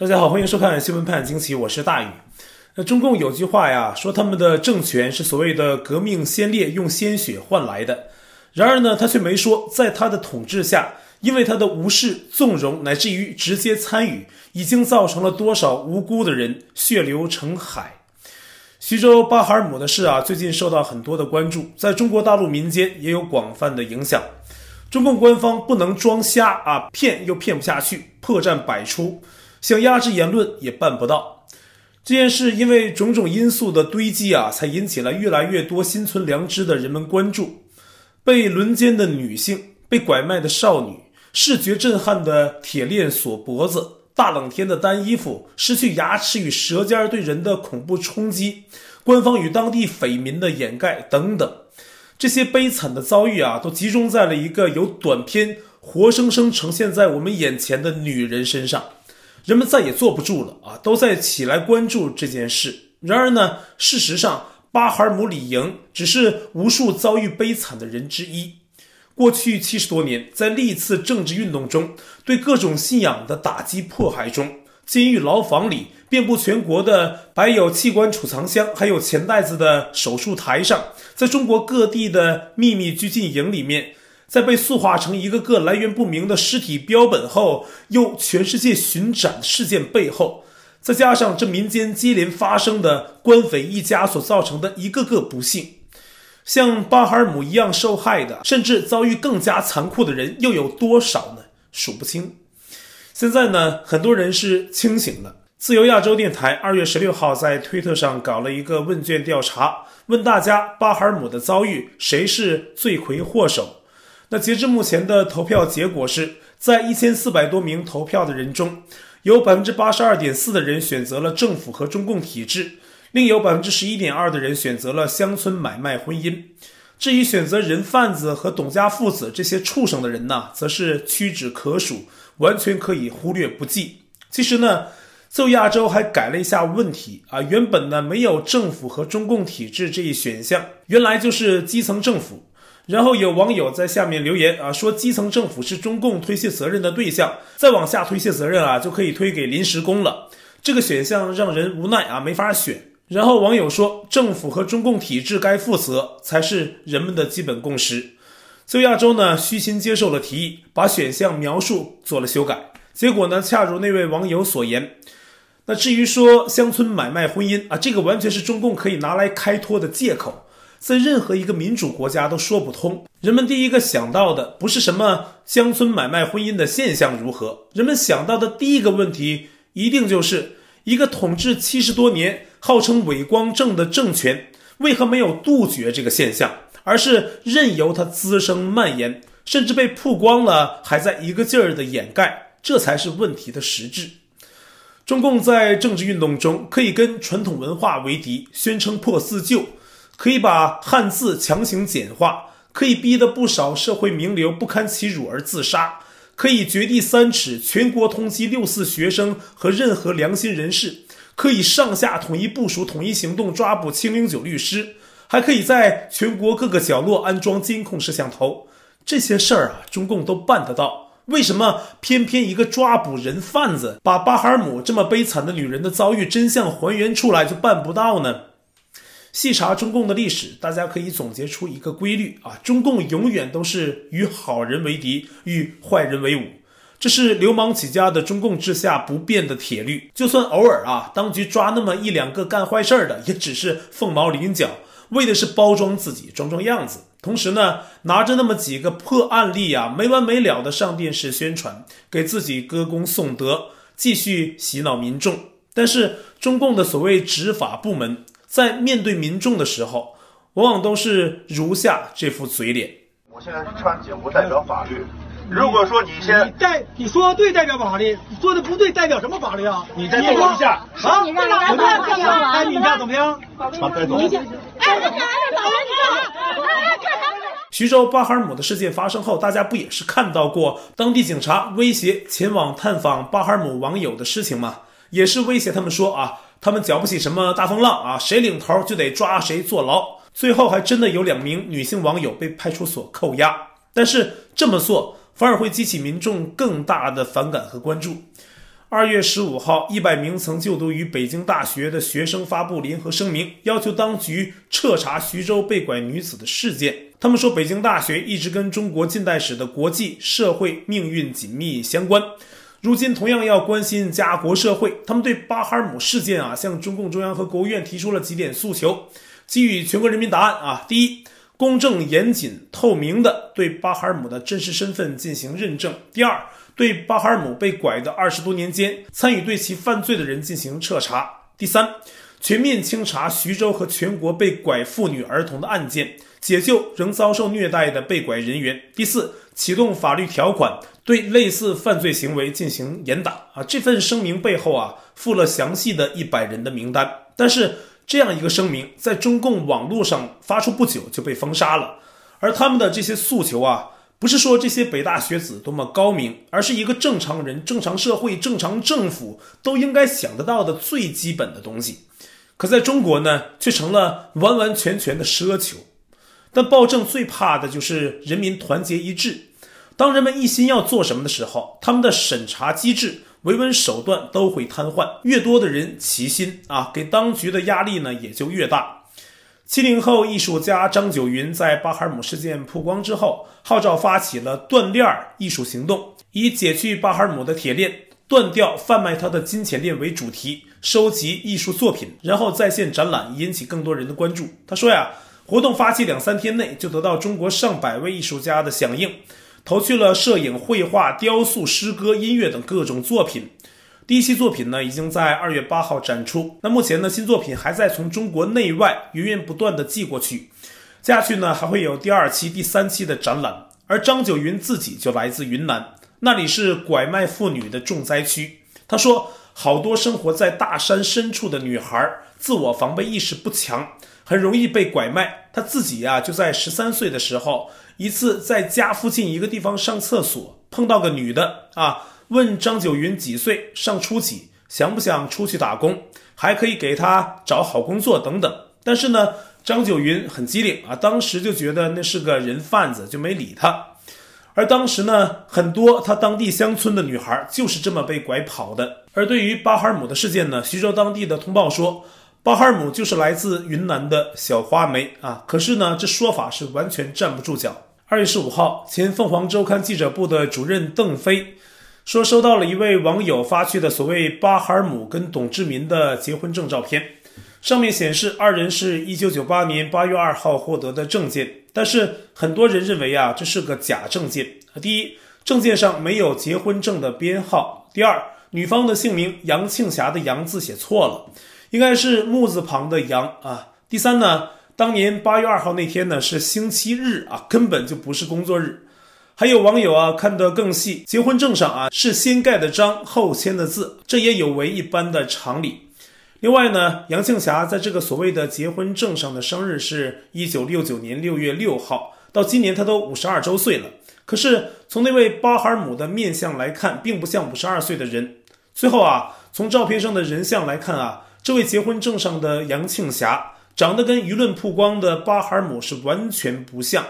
大家好，欢迎收看《新闻判惊奇》，我是大宇。那中共有句话呀，说他们的政权是所谓的革命先烈用鲜血换来的。然而呢，他却没说，在他的统治下，因为他的无视、纵容，乃至于直接参与，已经造成了多少无辜的人血流成海。徐州巴哈尔姆的事啊，最近受到很多的关注，在中国大陆民间也有广泛的影响。中共官方不能装瞎啊，骗又骗不下去，破绽百出。想压制言论也办不到。这件事因为种种因素的堆积啊，才引起了越来越多心存良知的人们关注。被轮奸的女性，被拐卖的少女，视觉震撼的铁链锁脖子，大冷天的单衣服，失去牙齿与舌尖对人的恐怖冲击，官方与当地匪民的掩盖等等，这些悲惨的遭遇啊，都集中在了一个由短片活生生呈现在我们眼前的女人身上。人们再也坐不住了啊，都在起来关注这件事。然而呢，事实上，巴哈尔姆李营只是无数遭遇悲惨的人之一。过去七十多年，在历次政治运动中，对各种信仰的打击迫害中，监狱牢房里，遍布全国的摆有器官储藏箱，还有钱袋子的手术台上，在中国各地的秘密拘禁营里面。在被塑化成一个个来源不明的尸体标本后，又全世界寻找事件背后，再加上这民间接连发生的官匪一家所造成的一个个不幸，像巴哈尔姆一样受害的，甚至遭遇更加残酷的人又有多少呢？数不清。现在呢，很多人是清醒了。自由亚洲电台二月十六号在推特上搞了一个问卷调查，问大家巴哈尔姆的遭遇，谁是罪魁祸首？那截至目前的投票结果是，在一千四百多名投票的人中，有百分之八十二点四的人选择了政府和中共体制，另有百分之十一点二的人选择了乡村买卖婚姻。至于选择人贩子和董家父子这些畜生的人呢，则是屈指可数，完全可以忽略不计。其实呢，自由亚洲还改了一下问题啊，原本呢没有政府和中共体制这一选项，原来就是基层政府。然后有网友在下面留言啊，说基层政府是中共推卸责任的对象，再往下推卸责任啊，就可以推给临时工了。这个选项让人无奈啊，没法选。然后网友说，政府和中共体制该负责才是人们的基本共识。自由亚洲呢，虚心接受了提议，把选项描述做了修改。结果呢，恰如那位网友所言。那至于说乡村买卖婚姻啊，这个完全是中共可以拿来开脱的借口。在任何一个民主国家都说不通。人们第一个想到的不是什么乡村买卖婚姻的现象如何，人们想到的第一个问题一定就是一个统治七十多年、号称伪光正的政权为何没有杜绝这个现象，而是任由它滋生蔓延，甚至被曝光了还在一个劲儿的掩盖，这才是问题的实质。中共在政治运动中可以跟传统文化为敌，宣称破四旧。可以把汉字强行简化，可以逼得不少社会名流不堪其辱而自杀，可以掘地三尺，全国通缉六四学生和任何良心人士，可以上下统一部署、统一行动抓捕清零九律师，还可以在全国各个角落安装监控摄像头。这些事儿啊，中共都办得到，为什么偏偏一个抓捕人贩子，把巴哈尔姆这么悲惨的女人的遭遇真相还原出来就办不到呢？细查中共的历史，大家可以总结出一个规律啊：中共永远都是与好人为敌，与坏人为伍。这是流氓起家的中共治下不变的铁律。就算偶尔啊，当局抓那么一两个干坏事的，也只是凤毛麟角，为的是包装自己，装装样子。同时呢，拿着那么几个破案例啊，没完没了的上电视宣传，给自己歌功颂德，继续洗脑民众。但是中共的所谓执法部门，在面对民众的时候，往往都是如下这副嘴脸。我现在是穿警服代表法律。如果说你先你代你说的对代表法律，你做的不对代表什么法律啊？你再等一下啊！你让人家干嘛？哎，你家怎么样？传带走。哎，这孩子老人家，徐州巴哈尔姆的事件发生后，大家不也是看到过当地警察威胁前往探访巴哈尔姆网友的事情吗？也是威胁他们说啊。他们搅不起什么大风浪啊，谁领头就得抓谁坐牢。最后还真的有两名女性网友被派出所扣押。但是这么做反而会激起民众更大的反感和关注。二月十五号，一百名曾就读于北京大学的学生发布联合声明，要求当局彻查徐州被拐女子的事件。他们说，北京大学一直跟中国近代史的国际社会命运紧密相关，如今同样要关心家国社会。他们对巴哈尔姆事件啊，向中共中央和国务院提出了几点诉求，给予全国人民答案啊。第一，公正、严谨、透明的对巴哈尔姆的真实身份进行认证。第二。对巴哈尔姆被拐的二十多年间，参与对其犯罪的人进行彻查。第三，全面清查徐州和全国被拐妇女儿童的案件，解救仍遭受虐待的被拐人员。第四，启动法律条款，对类似犯罪行为进行严打。啊，这份声明背后啊，附了详细的一百人的名单。但是，这样一个声明在中共网络上发出不久就被封杀了，而他们的这些诉求啊。不是说这些北大学子多么高明，而是一个正常人、正常社会、正常政府都应该想得到的最基本的东西。可在中国呢，却成了完完全全的奢求。但暴政最怕的就是人民团结一致。当人们一心要做什么的时候，他们的审查机制、维稳手段都会瘫痪。越多的人齐心啊，给当局的压力呢也就越大。七零后艺术家张九云在巴哈尔姆事件曝光之后，号召发起了断链艺术行动，以解去巴哈尔姆的铁链、断掉贩卖他的金钱链为主题，收集艺术作品，然后在线展览，引起更多人的关注。他说呀，活动发起两三天内就得到中国上百位艺术家的响应，投去了摄影、绘画、雕塑、诗歌、音乐等各种作品。第一期作品呢，已经在二月八号展出。那目前呢，新作品还在从中国内外源源不断的寄过去。接下去呢，还会有第二期、第三期的展览。而张九云自己就来自云南，那里是拐卖妇女的重灾区。他说，好多生活在大山深处的女孩，自我防备意识不强，很容易被拐卖。他自己呀、就在十三岁的时候，一次在家附近一个地方上厕所，碰到个女的啊。问张九云几岁，上初几，想不想出去打工，还可以给他找好工作等等。但是呢，张九云很机灵啊，当时就觉得那是个人贩子，就没理他。而当时呢，很多他当地乡村的女孩就是这么被拐跑的。而对于巴哈尔姆的事件呢，徐州当地的通报说，巴哈尔姆就是来自云南的小花梅啊。可是呢，这说法是完全站不住脚。二月十五号，前凤凰周刊记者部的主任邓飞。说收到了一位网友发去的所谓巴哈尔姆跟董志民的结婚证照片，上面显示二人是一九九八年八月二号获得的证件，但是很多人认为啊，这是个假证件。第一，证件上没有结婚证的编号；第二，女方的姓名杨庆霞的杨字写错了，应该是木字旁的杨啊。第三呢，当年八月二号那天呢是星期日啊，根本就不是工作日。还有网友啊，看得更细，结婚证上啊是先盖的章，后签的字，这也有违一般的常理。另外呢，杨庆霞在这个所谓的结婚证上的生日是一九六九年六月六号，到今年她都五十二周岁了。可是从那位巴哈尔姆的面相来看，并不像五十二岁的人。最后啊，从照片上的人像来看啊，这位结婚证上的杨庆霞长得跟舆论曝光的巴哈尔姆是完全不像。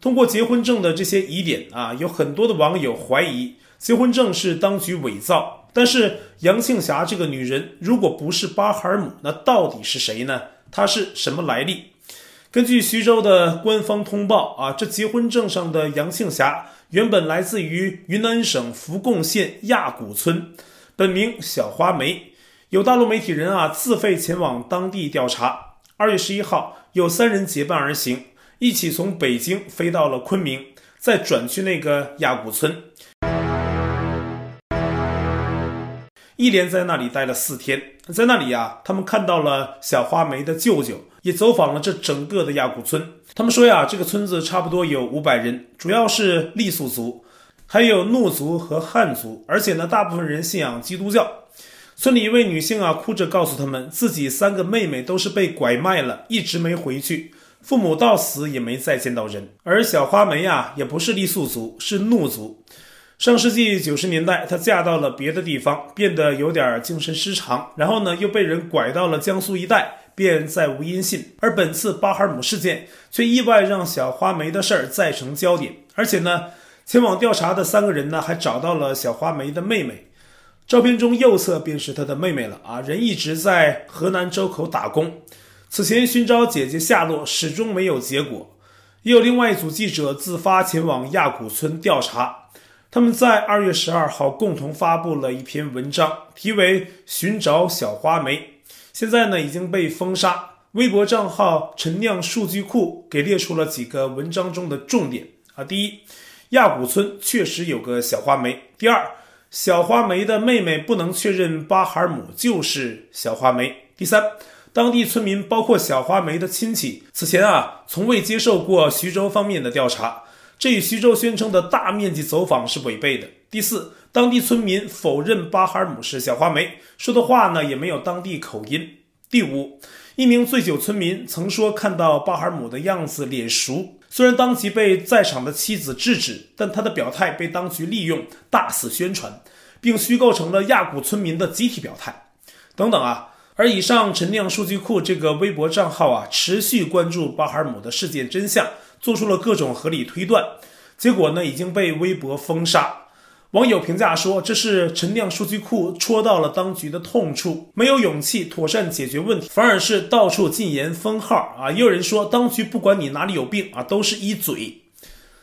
通过结婚证的这些疑点啊，有很多的网友怀疑结婚证是当局伪造。但是杨庆霞这个女人如果不是巴哈尔姆，那到底是谁呢？她是什么来历？根据徐州的官方通报啊，这结婚证上的杨庆霞原本来自于云南省扶贡县亚古村，本名小花梅。有大陆媒体人啊自费前往当地调查。二月十一号，有三人结伴而行。一起从北京飞到了昆明，再转去那个亚古村，一连在那里待了四天。在那里呀，他们看到了小花梅的舅舅，也走访了这整个的亚古村。他们说呀，这个村子差不多有五百人，主要是傈僳族，还有怒族和汉族，而且呢，大部分人信仰基督教。村里一位女性啊，哭着告诉他们，自己三个妹妹都是被拐卖了，一直没回去。父母到死也没再见到人，而小花梅呀，也不是傈僳族，是怒族。上世纪九十年代，她嫁到了别的地方，变得有点精神失常，然后呢，又被人拐到了江苏一带，便再无音信。而本次巴哈尔姆事件，却意外让小花梅的事儿再成焦点。而且呢，前往调查的三个人呢，还找到了小花梅的妹妹。照片中右侧便是他的妹妹了啊，人一直在河南周口打工。此前寻找姐姐下落，始终没有结果。也有另外一组记者自发前往亚古村调查，他们在二月十二号共同发布了一篇文章，题为《寻找小花梅》。现在呢已经被封杀，微博账号陈酿数据库给列出了几个文章中的重点啊。第一，亚古村确实有个小花梅。第二。小花梅的妹妹不能确认巴哈尔姆就是小花梅。第三，当地村民包括小花梅的亲戚，此前啊从未接受过徐州方面的调查，这与徐州宣称的大面积走访是违背的。第四，当地村民否认巴哈尔姆是小花梅，说的话呢也没有当地口音。第五，一名醉酒村民曾说看到巴哈尔姆的样子脸熟。虽然当即被在场的妻子制止，但他的表态被当局利用，大肆宣传，并虚构成了亚古村民的集体表态，等等啊。而以上陈酿数据库这个微博账号啊，持续关注巴哈尔姆的事件真相，做出了各种合理推断，结果呢，已经被微博封杀。网友评价说：“这是陈酿数据库戳到了当局的痛处，没有勇气妥善解决问题，反而是到处禁言封号啊！”也有人说：“当局不管你哪里有病啊，都是一嘴。”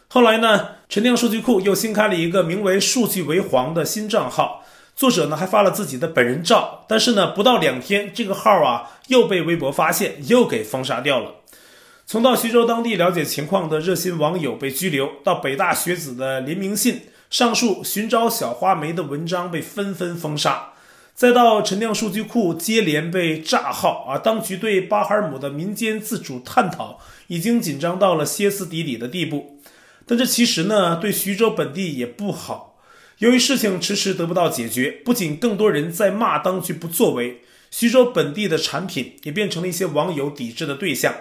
后来呢，陈酿数据库又新开了一个名为“数据为皇”的新账号，作者呢还发了自己的本人照，但是呢，不到两天，这个号啊又被微博发现，又给封杀掉了。从到徐州当地了解情况的热心网友被拘留，到北大学子的联名信。上述寻找小花梅的文章被纷纷封杀，再到陈酿数据库接连被炸号啊！当局对巴哈尔姆的民间自主探讨已经紧张到了歇斯底里的地步。但这其实呢，对徐州本地也不好。由于事情迟迟得不到解决，不仅更多人在骂当局不作为，徐州本地的产品也变成了一些网友抵制的对象。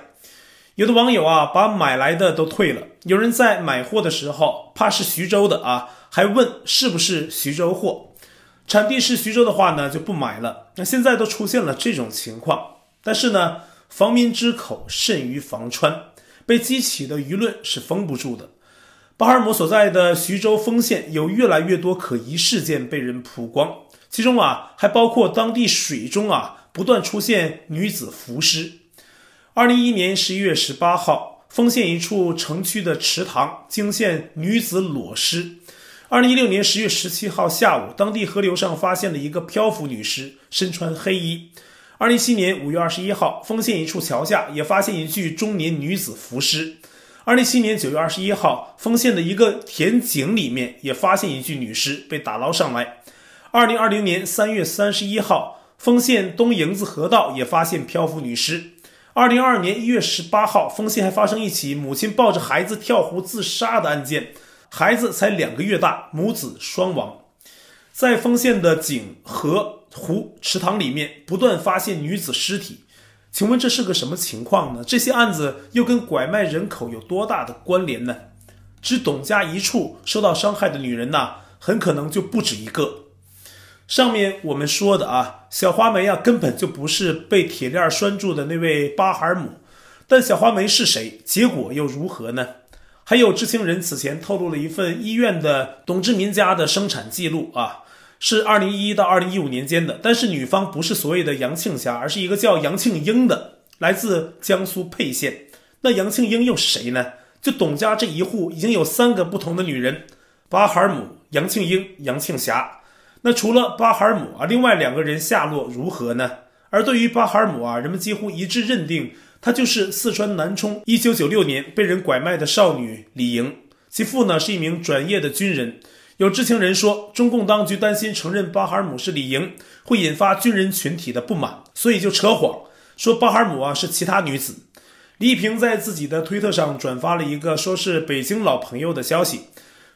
有的网友啊，把买来的都退了。有人在买货的时候，怕是徐州的啊，还问是不是徐州货。产地是徐州的话呢，就不买了。那现在都出现了这种情况，但是呢，防民之口甚于防川，被激起的舆论是封不住的。巴尔姆所在的徐州丰县有越来越多可疑事件被人曝光，其中啊，还包括当地水中啊不断出现女子浮尸。二零一一年十一月十八号，丰县一处城区的池塘惊现女子裸尸。二零一六年十月十七号下午，当地河流上发现了一个漂浮女尸，身穿黑衣。二零一七年五月二十一号，丰县一处桥下也发现一具中年女子浮尸。二零一七年九月二十一号，丰县的一个田井里面也发现一具女尸被打捞上来。二零二零年三月三十一号，丰县东营子河道也发现漂浮女尸。二零二二年一月十八号，丰县还发生一起母亲抱着孩子跳湖自杀的案件，孩子才两个月大，母子双亡。在丰县的井、河、湖、池塘里面不断发现女子尸体，请问这是个什么情况呢？这些案子又跟拐卖人口有多大的关联呢？只董家一处受到伤害的女人呐，很可能就不止一个。上面我们说的啊，小花梅啊，根本就不是被铁链拴住的那位巴哈尔姆。但小花梅是谁？结果又如何呢？还有知情人此前透露了一份医院的董志民家的生产记录啊，是二零一一到二零一五年间的。但是女方不是所谓的杨庆霞，而是一个叫杨庆英的，来自江苏沛县。那杨庆英又是谁呢？就董家这一户已经有三个不同的女人：巴哈尔姆、杨庆英、杨庆霞。那除了巴哈尔姆啊，另外两个人下落如何呢？而对于巴哈尔姆啊，人们几乎一致认定她就是四川南充1996年被人拐卖的少女李莹，其父呢是一名转业的军人。有知情人说，中共当局担心承认巴哈尔姆是李莹会引发军人群体的不满，所以就扯谎说巴哈尔姆啊是其他女子。李平在自己的推特上转发了一个说是北京老朋友的消息，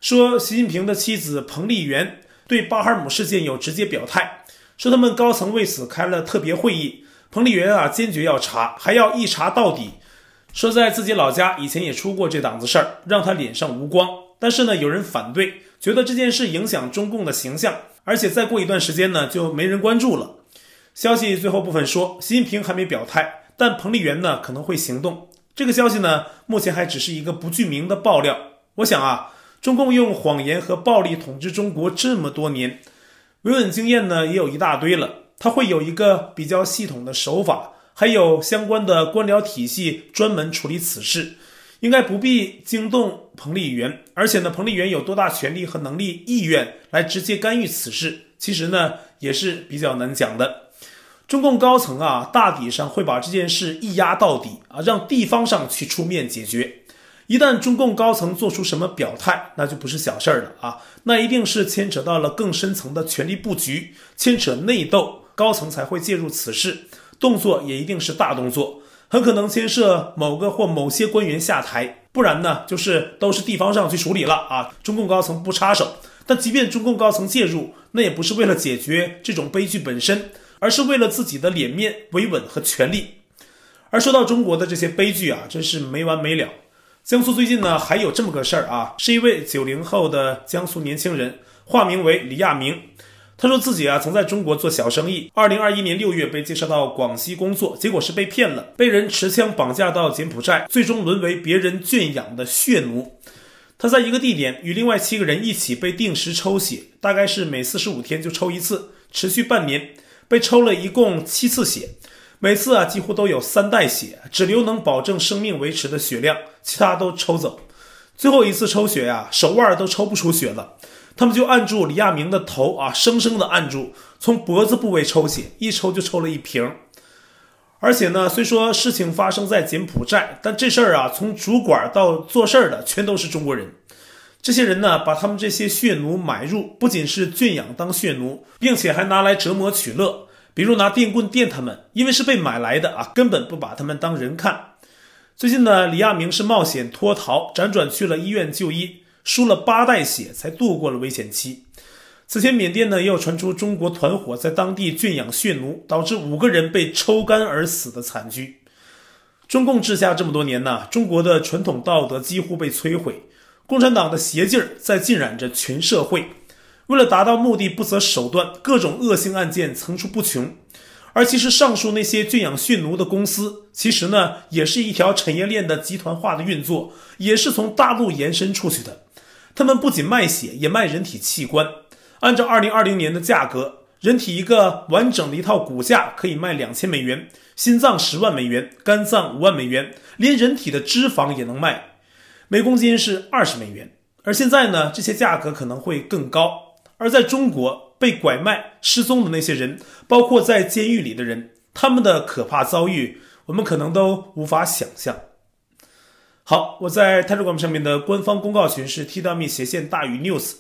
说习近平的妻子彭丽媛。对巴哈姆事件有直接表态，说他们高层为此开了特别会议，彭丽媛啊坚决要查，还要一查到底。说在自己老家以前也出过这档子事儿，让他脸上无光。但是呢，有人反对，觉得这件事影响中共的形象，而且再过一段时间呢就没人关注了。消息最后部分说，习近平还没表态，但彭丽媛呢可能会行动。这个消息呢目前还只是一个不具名的爆料。我想啊。中共用谎言和暴力统治中国这么多年，维稳经验呢也有一大堆了，他会有一个比较系统的手法，还有相关的官僚体系专门处理此事，应该不必惊动彭丽媛。而且呢，彭丽媛有多大权力和能力、意愿来直接干预此事，其实呢也是比较难讲的。中共高层啊，大体上会把这件事一压到底啊，让地方上去出面解决。一旦中共高层做出什么表态，那就不是小事儿了啊，那一定是牵扯到了更深层的权力布局，牵扯内斗，高层才会介入此事，动作也一定是大动作，很可能牵涉某个或某些官员下台，不然呢，就是都是地方上去处理了啊，中共高层不插手。但即便中共高层介入，那也不是为了解决这种悲剧本身。而是为了自己的脸面、维稳和权力。而说到中国的这些悲剧啊，真是没完没了。江苏最近呢还有这么个事儿啊，是一位九零后的江苏年轻人，化名为李亚明。他说自己啊曾在中国做小生意，二零二一年六月被介绍到广西工作，结果是被骗了，被人持枪绑架到柬埔寨，最终沦为别人圈养的血奴。他在一个地点与另外七个人一起被定时抽血，大概是每四十五天就抽一次，持续半年。被抽了一共七次血，每次啊几乎都有三袋血，只留能保证生命维持的血量，其他都抽走。最后一次抽血呀、啊，手腕都抽不出血了，他们就按住李亚明的头啊，生生的按住，从脖子部位抽血，一抽就抽了一瓶。而且呢，虽说事情发生在柬埔寨，但这事儿啊，从主管到做事儿的全都是中国人。这些人呢，把他们这些血奴买入，不仅是圈养当血奴，并且还拿来折磨取乐，比如拿电棍电他们，因为是被买来的啊，根本不把他们当人看。最近呢，李亚明是冒险脱逃，辗转去了医院就医，输了八袋血才度过了危险期。此前，缅甸呢也有传出中国团伙在当地圈养血奴，导致五个人被抽干而死的惨剧。中共治下这么多年呢，中国的传统道德几乎被摧毁。共产党的邪劲儿在浸染着全社会，为了达到目的不择手段，各种恶性案件层出不穷。而其实上述那些圈养血奴的公司，其实呢也是一条产业链的集团化的运作，也是从大陆延伸出去的。他们不仅卖血，也卖人体器官。按照2020年的价格，人体一个完整的一套骨架可以卖两千美元，心脏十万美元，肝脏五万美元，连人体的脂肪也能卖。每公斤是二十美元，而现在呢，这些价格可能会更高。而在中国被拐卖、失踪的那些人，包括在监狱里的人，他们的可怕遭遇，我们可能都无法想象。好，我在 Telegram 上面的官方公告群是 t.me 斜线大于 news，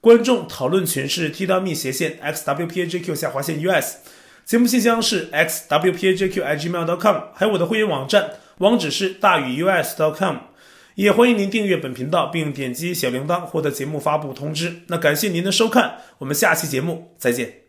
观众讨论群是 t.me 斜线 xwpajq 下划线 us，节目信箱是 XWPAJQ IG mail dot com 还有我的会员网站，网址是大于 U S. dot com，。也欢迎您订阅本频道，并点击小铃铛获得节目发布通知。那感谢您的收看，我们下期节目再见。